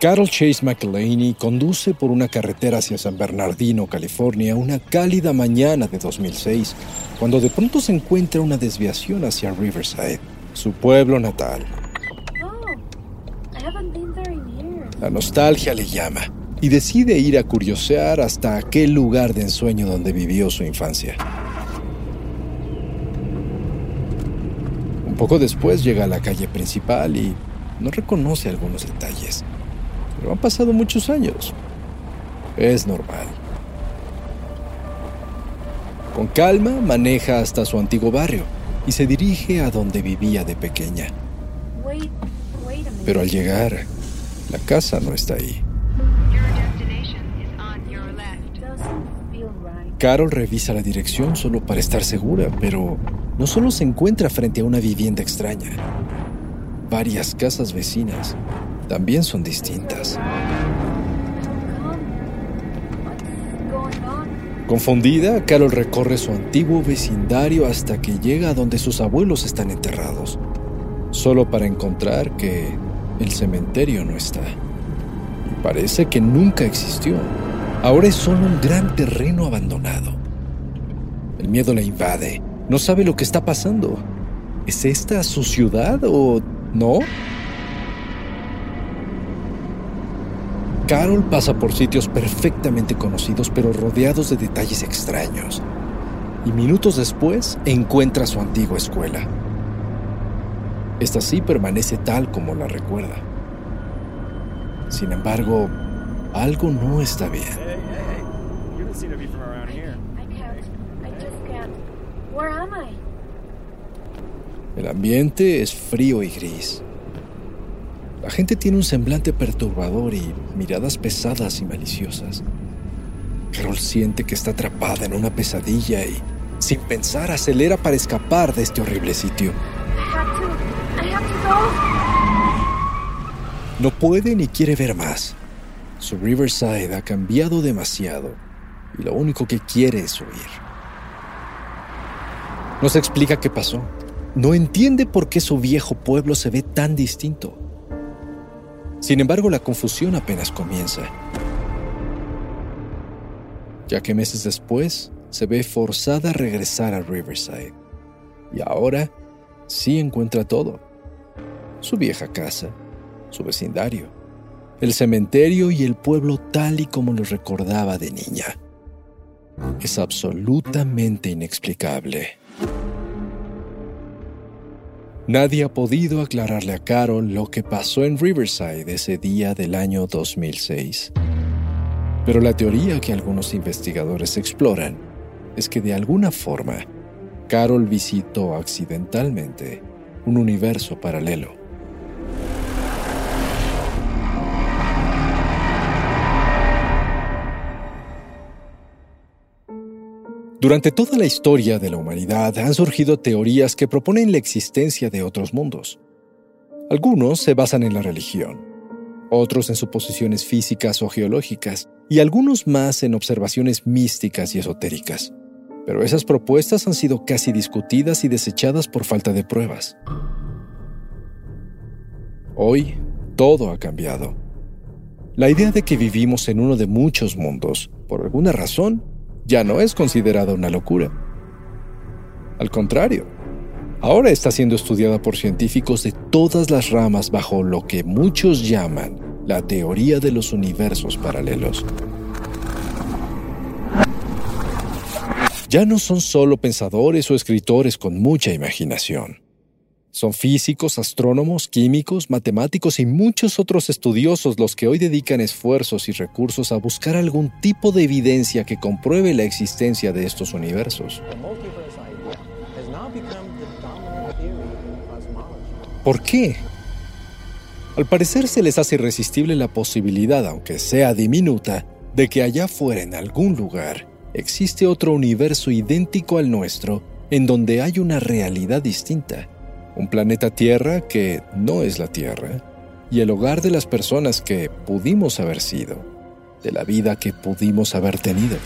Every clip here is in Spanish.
Carol Chase McElhaney conduce por una carretera hacia San Bernardino, California, una cálida mañana de 2006, cuando de pronto se encuentra una desviación hacia Riverside, su pueblo natal. La nostalgia le llama y decide ir a curiosear hasta aquel lugar de ensueño donde vivió su infancia. Un poco después llega a la calle principal y no reconoce algunos detalles pero han pasado muchos años. Es normal. Con calma maneja hasta su antiguo barrio y se dirige a donde vivía de pequeña. Pero al llegar, la casa no está ahí. Carol revisa la dirección solo para estar segura, pero no solo se encuentra frente a una vivienda extraña. Varias casas vecinas también son distintas. Confundida, Carol recorre su antiguo vecindario hasta que llega a donde sus abuelos están enterrados, solo para encontrar que el cementerio no está. Y parece que nunca existió. Ahora es solo un gran terreno abandonado. El miedo la invade. No sabe lo que está pasando. ¿Es esta su ciudad o no? Carol pasa por sitios perfectamente conocidos pero rodeados de detalles extraños. Y minutos después encuentra su antigua escuela. Esta sí permanece tal como la recuerda. Sin embargo, algo no está bien. El ambiente es frío y gris. La gente tiene un semblante perturbador y miradas pesadas y maliciosas. Carol siente que está atrapada en una pesadilla y, sin pensar, acelera para escapar de este horrible sitio. No puede ni quiere ver más. Su Riverside ha cambiado demasiado y lo único que quiere es huir. No se explica qué pasó. No entiende por qué su viejo pueblo se ve tan distinto. Sin embargo, la confusión apenas comienza, ya que meses después se ve forzada a regresar a Riverside. Y ahora sí encuentra todo. Su vieja casa, su vecindario, el cementerio y el pueblo tal y como lo recordaba de niña. Es absolutamente inexplicable. Nadie ha podido aclararle a Carol lo que pasó en Riverside ese día del año 2006. Pero la teoría que algunos investigadores exploran es que de alguna forma Carol visitó accidentalmente un universo paralelo. Durante toda la historia de la humanidad han surgido teorías que proponen la existencia de otros mundos. Algunos se basan en la religión, otros en suposiciones físicas o geológicas, y algunos más en observaciones místicas y esotéricas. Pero esas propuestas han sido casi discutidas y desechadas por falta de pruebas. Hoy, todo ha cambiado. La idea de que vivimos en uno de muchos mundos, por alguna razón, ya no es considerada una locura. Al contrario, ahora está siendo estudiada por científicos de todas las ramas bajo lo que muchos llaman la teoría de los universos paralelos. Ya no son solo pensadores o escritores con mucha imaginación. Son físicos, astrónomos, químicos, matemáticos y muchos otros estudiosos los que hoy dedican esfuerzos y recursos a buscar algún tipo de evidencia que compruebe la existencia de estos universos. ¿Por qué? Al parecer se les hace irresistible la posibilidad, aunque sea diminuta, de que allá fuera en algún lugar existe otro universo idéntico al nuestro en donde hay una realidad distinta. Un planeta Tierra que no es la Tierra y el hogar de las personas que pudimos haber sido, de la vida que pudimos haber tenido.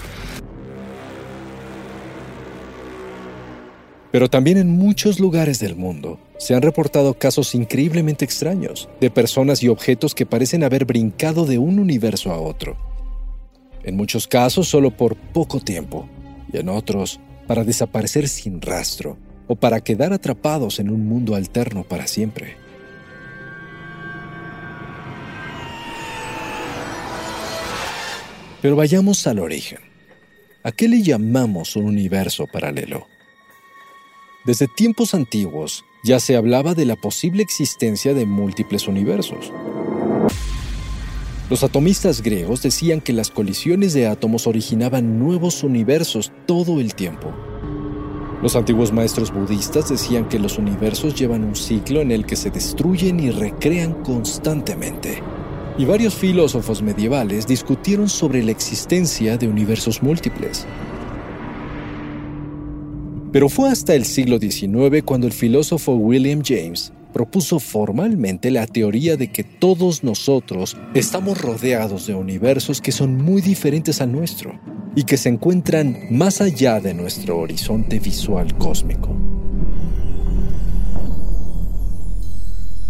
Pero también en muchos lugares del mundo se han reportado casos increíblemente extraños de personas y objetos que parecen haber brincado de un universo a otro. En muchos casos solo por poco tiempo y en otros para desaparecer sin rastro o para quedar atrapados en un mundo alterno para siempre. Pero vayamos al origen. ¿A qué le llamamos un universo paralelo? Desde tiempos antiguos ya se hablaba de la posible existencia de múltiples universos. Los atomistas griegos decían que las colisiones de átomos originaban nuevos universos todo el tiempo. Los antiguos maestros budistas decían que los universos llevan un ciclo en el que se destruyen y recrean constantemente. Y varios filósofos medievales discutieron sobre la existencia de universos múltiples. Pero fue hasta el siglo XIX cuando el filósofo William James propuso formalmente la teoría de que todos nosotros estamos rodeados de universos que son muy diferentes al nuestro y que se encuentran más allá de nuestro horizonte visual cósmico.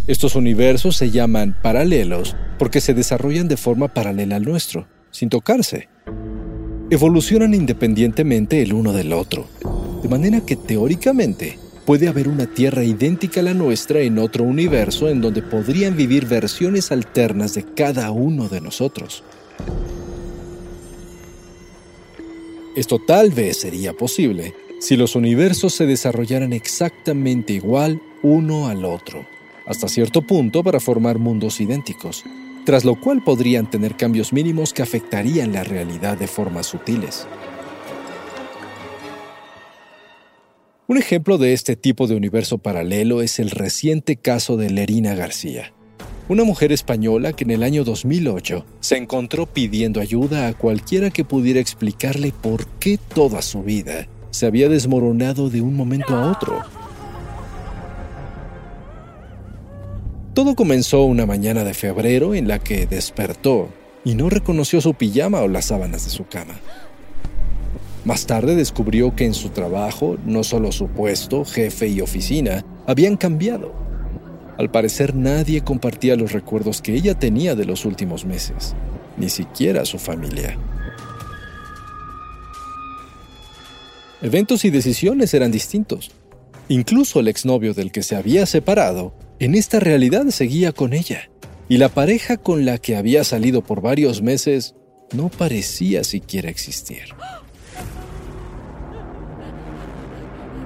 Estos universos se llaman paralelos porque se desarrollan de forma paralela al nuestro, sin tocarse. Evolucionan independientemente el uno del otro de manera que teóricamente puede haber una Tierra idéntica a la nuestra en otro universo en donde podrían vivir versiones alternas de cada uno de nosotros. Esto tal vez sería posible si los universos se desarrollaran exactamente igual uno al otro, hasta cierto punto para formar mundos idénticos, tras lo cual podrían tener cambios mínimos que afectarían la realidad de formas sutiles. Un ejemplo de este tipo de universo paralelo es el reciente caso de Lerina García, una mujer española que en el año 2008 se encontró pidiendo ayuda a cualquiera que pudiera explicarle por qué toda su vida se había desmoronado de un momento a otro. Todo comenzó una mañana de febrero en la que despertó y no reconoció su pijama o las sábanas de su cama. Más tarde descubrió que en su trabajo no solo su puesto, jefe y oficina habían cambiado. Al parecer nadie compartía los recuerdos que ella tenía de los últimos meses, ni siquiera su familia. Eventos y decisiones eran distintos. Incluso el exnovio del que se había separado, en esta realidad seguía con ella, y la pareja con la que había salido por varios meses no parecía siquiera existir.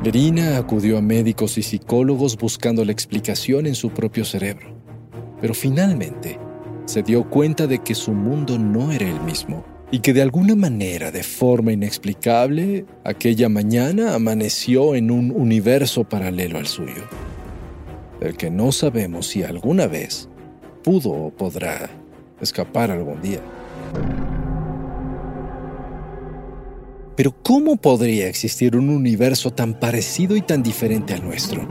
Verina acudió a médicos y psicólogos buscando la explicación en su propio cerebro, pero finalmente se dio cuenta de que su mundo no era el mismo y que de alguna manera, de forma inexplicable, aquella mañana amaneció en un universo paralelo al suyo, del que no sabemos si alguna vez pudo o podrá escapar algún día. Pero ¿cómo podría existir un universo tan parecido y tan diferente al nuestro?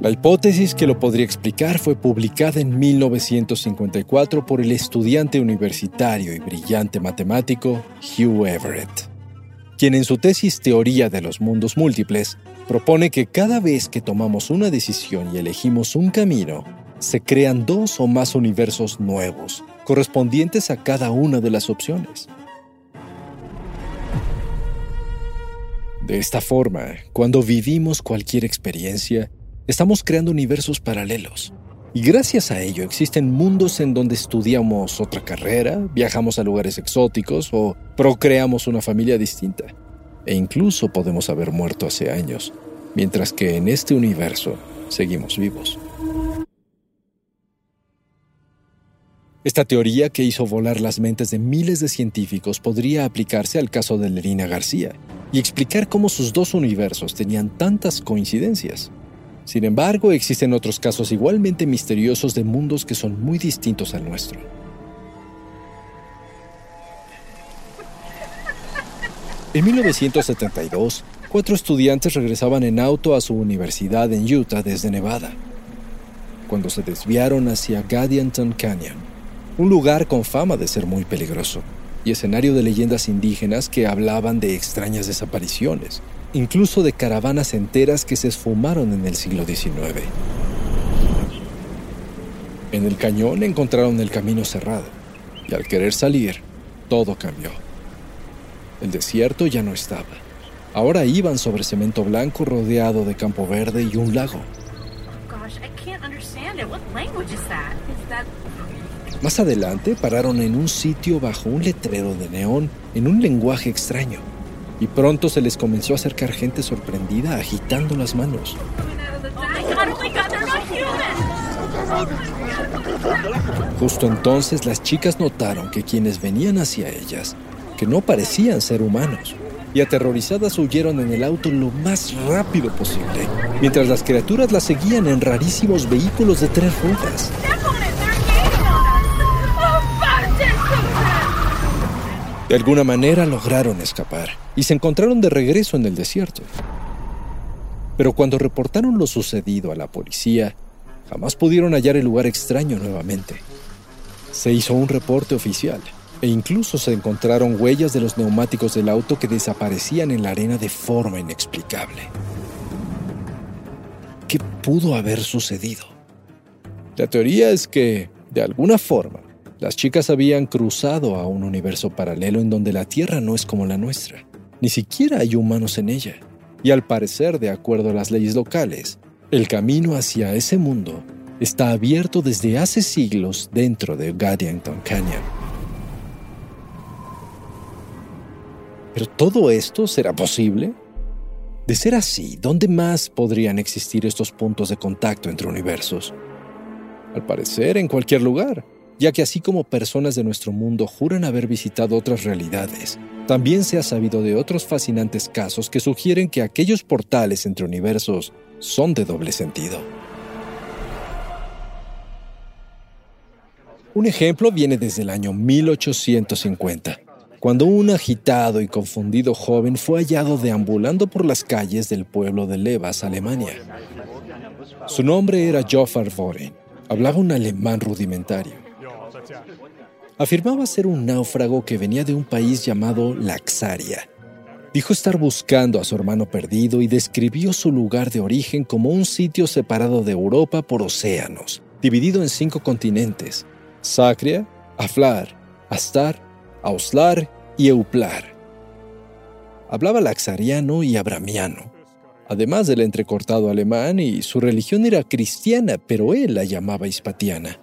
La hipótesis que lo podría explicar fue publicada en 1954 por el estudiante universitario y brillante matemático Hugh Everett, quien en su tesis Teoría de los Mundos Múltiples propone que cada vez que tomamos una decisión y elegimos un camino, se crean dos o más universos nuevos, correspondientes a cada una de las opciones. De esta forma, cuando vivimos cualquier experiencia, estamos creando universos paralelos. Y gracias a ello existen mundos en donde estudiamos otra carrera, viajamos a lugares exóticos o procreamos una familia distinta. E incluso podemos haber muerto hace años, mientras que en este universo seguimos vivos. Esta teoría que hizo volar las mentes de miles de científicos podría aplicarse al caso de Lerina García y explicar cómo sus dos universos tenían tantas coincidencias. Sin embargo, existen otros casos igualmente misteriosos de mundos que son muy distintos al nuestro. En 1972, cuatro estudiantes regresaban en auto a su universidad en Utah desde Nevada, cuando se desviaron hacia Gadianton Canyon, un lugar con fama de ser muy peligroso y escenario de leyendas indígenas que hablaban de extrañas desapariciones, incluso de caravanas enteras que se esfumaron en el siglo XIX. En el cañón encontraron el camino cerrado y al querer salir, todo cambió. El desierto ya no estaba. Ahora iban sobre cemento blanco rodeado de campo verde y un lago. Más adelante pararon en un sitio bajo un letrero de neón en un lenguaje extraño y pronto se les comenzó a acercar gente sorprendida agitando las manos. Justo entonces las chicas notaron que quienes venían hacia ellas, que no parecían ser humanos, y aterrorizadas huyeron en el auto lo más rápido posible, mientras las criaturas las seguían en rarísimos vehículos de tres ruedas. De alguna manera lograron escapar y se encontraron de regreso en el desierto. Pero cuando reportaron lo sucedido a la policía, jamás pudieron hallar el lugar extraño nuevamente. Se hizo un reporte oficial e incluso se encontraron huellas de los neumáticos del auto que desaparecían en la arena de forma inexplicable. ¿Qué pudo haber sucedido? La teoría es que, de alguna forma, las chicas habían cruzado a un universo paralelo en donde la Tierra no es como la nuestra. Ni siquiera hay humanos en ella. Y al parecer, de acuerdo a las leyes locales, el camino hacia ese mundo está abierto desde hace siglos dentro de Gadianton Canyon. ¿Pero todo esto será posible? De ser así, ¿dónde más podrían existir estos puntos de contacto entre universos? Al parecer, en cualquier lugar ya que así como personas de nuestro mundo juran haber visitado otras realidades, también se ha sabido de otros fascinantes casos que sugieren que aquellos portales entre universos son de doble sentido. Un ejemplo viene desde el año 1850, cuando un agitado y confundido joven fue hallado deambulando por las calles del pueblo de Levas, Alemania. Su nombre era Joffar Voren. Hablaba un alemán rudimentario Afirmaba ser un náufrago que venía de un país llamado Laxaria. Dijo estar buscando a su hermano perdido y describió su lugar de origen como un sitio separado de Europa por océanos, dividido en cinco continentes: Sacria, Aflar, Astar, Auslar y Euplar. Hablaba laxariano y abramiano, además del entrecortado alemán, y su religión era cristiana, pero él la llamaba hispatiana.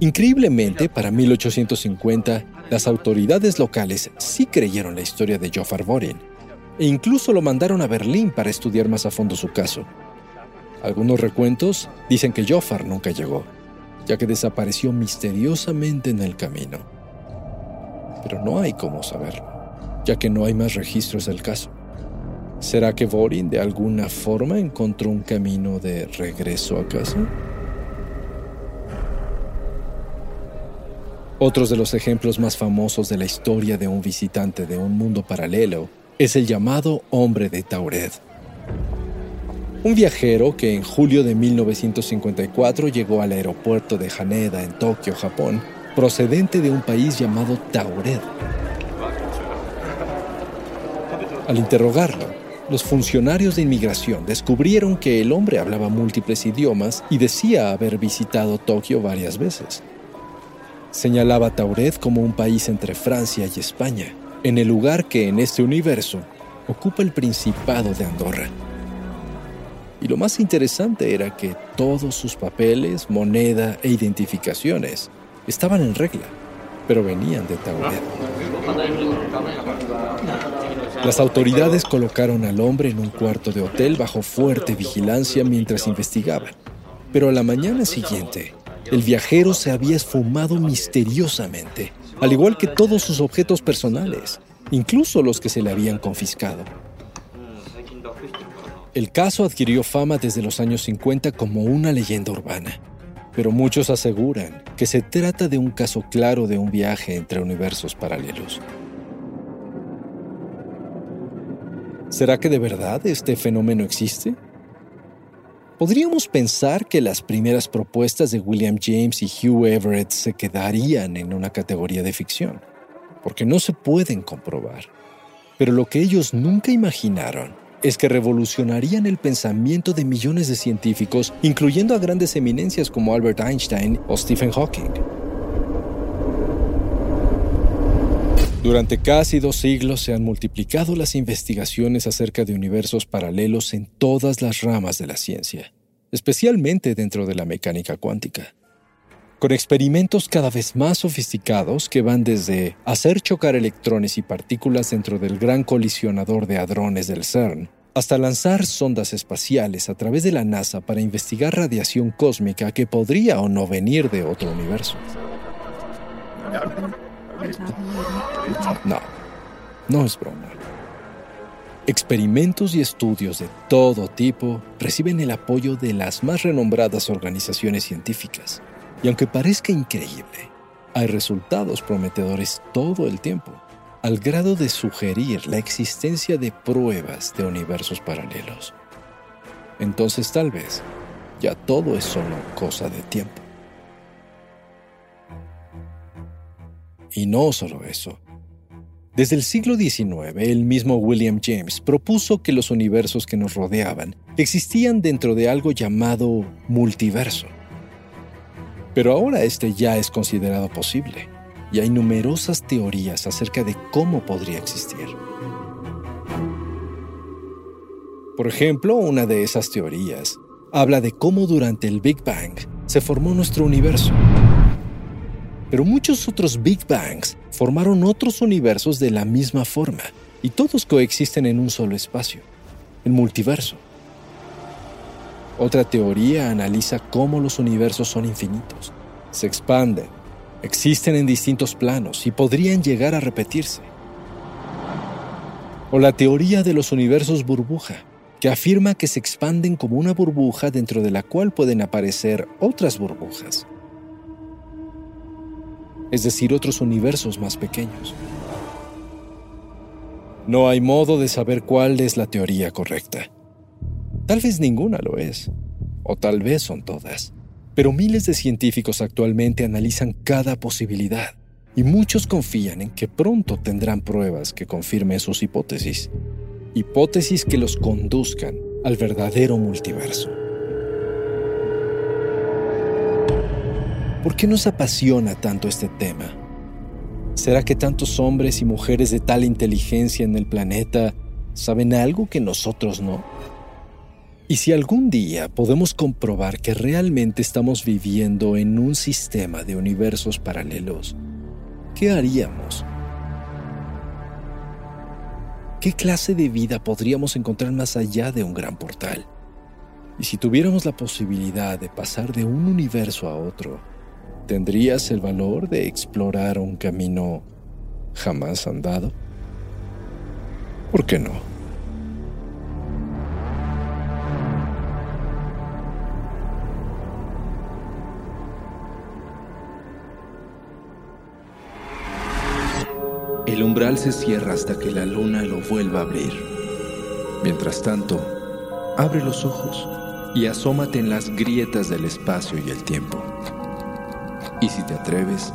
Increíblemente, para 1850, las autoridades locales sí creyeron la historia de Joffar Borin e incluso lo mandaron a Berlín para estudiar más a fondo su caso. Algunos recuentos dicen que Joffar nunca llegó, ya que desapareció misteriosamente en el camino. Pero no hay cómo saberlo, ya que no hay más registros del caso. ¿Será que Borin de alguna forma encontró un camino de regreso a casa? Otros de los ejemplos más famosos de la historia de un visitante de un mundo paralelo es el llamado hombre de Tauret. Un viajero que en julio de 1954 llegó al aeropuerto de Haneda en Tokio, Japón, procedente de un país llamado Tauret. Al interrogarlo, los funcionarios de inmigración descubrieron que el hombre hablaba múltiples idiomas y decía haber visitado Tokio varias veces. Señalaba Tauret como un país entre Francia y España, en el lugar que en este universo ocupa el Principado de Andorra. Y lo más interesante era que todos sus papeles, moneda e identificaciones estaban en regla, pero venían de Tauret. Las autoridades colocaron al hombre en un cuarto de hotel bajo fuerte vigilancia mientras investigaban, pero a la mañana siguiente el viajero se había esfumado misteriosamente, al igual que todos sus objetos personales, incluso los que se le habían confiscado. El caso adquirió fama desde los años 50 como una leyenda urbana, pero muchos aseguran que se trata de un caso claro de un viaje entre universos paralelos. ¿Será que de verdad este fenómeno existe? Podríamos pensar que las primeras propuestas de William James y Hugh Everett se quedarían en una categoría de ficción, porque no se pueden comprobar. Pero lo que ellos nunca imaginaron es que revolucionarían el pensamiento de millones de científicos, incluyendo a grandes eminencias como Albert Einstein o Stephen Hawking. Durante casi dos siglos se han multiplicado las investigaciones acerca de universos paralelos en todas las ramas de la ciencia, especialmente dentro de la mecánica cuántica. Con experimentos cada vez más sofisticados que van desde hacer chocar electrones y partículas dentro del gran colisionador de hadrones del CERN, hasta lanzar sondas espaciales a través de la NASA para investigar radiación cósmica que podría o no venir de otro universo. No, no es broma. Experimentos y estudios de todo tipo reciben el apoyo de las más renombradas organizaciones científicas. Y aunque parezca increíble, hay resultados prometedores todo el tiempo, al grado de sugerir la existencia de pruebas de universos paralelos. Entonces tal vez ya todo es solo cosa de tiempo. Y no solo eso. Desde el siglo XIX, el mismo William James propuso que los universos que nos rodeaban existían dentro de algo llamado multiverso. Pero ahora este ya es considerado posible, y hay numerosas teorías acerca de cómo podría existir. Por ejemplo, una de esas teorías habla de cómo durante el Big Bang se formó nuestro universo pero muchos otros Big Bangs formaron otros universos de la misma forma, y todos coexisten en un solo espacio, el multiverso. Otra teoría analiza cómo los universos son infinitos, se expanden, existen en distintos planos y podrían llegar a repetirse. O la teoría de los universos burbuja, que afirma que se expanden como una burbuja dentro de la cual pueden aparecer otras burbujas es decir, otros universos más pequeños. No hay modo de saber cuál es la teoría correcta. Tal vez ninguna lo es, o tal vez son todas, pero miles de científicos actualmente analizan cada posibilidad y muchos confían en que pronto tendrán pruebas que confirmen sus hipótesis, hipótesis que los conduzcan al verdadero multiverso. ¿Por qué nos apasiona tanto este tema? ¿Será que tantos hombres y mujeres de tal inteligencia en el planeta saben algo que nosotros no? Y si algún día podemos comprobar que realmente estamos viviendo en un sistema de universos paralelos, ¿qué haríamos? ¿Qué clase de vida podríamos encontrar más allá de un gran portal? Y si tuviéramos la posibilidad de pasar de un universo a otro, ¿Tendrías el valor de explorar un camino jamás andado? ¿Por qué no? El umbral se cierra hasta que la luna lo vuelva a abrir. Mientras tanto, abre los ojos y asómate en las grietas del espacio y el tiempo. Y si te atreves,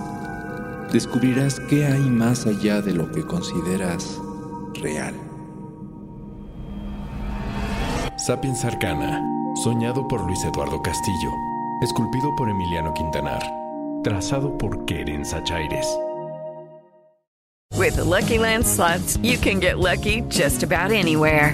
descubrirás qué hay más allá de lo que consideras real. Sapiens Arcana, soñado por Luis Eduardo Castillo, esculpido por Emiliano Quintanar, trazado por Keren Sachaires. With the Lucky Land slots, you can get lucky just about anywhere.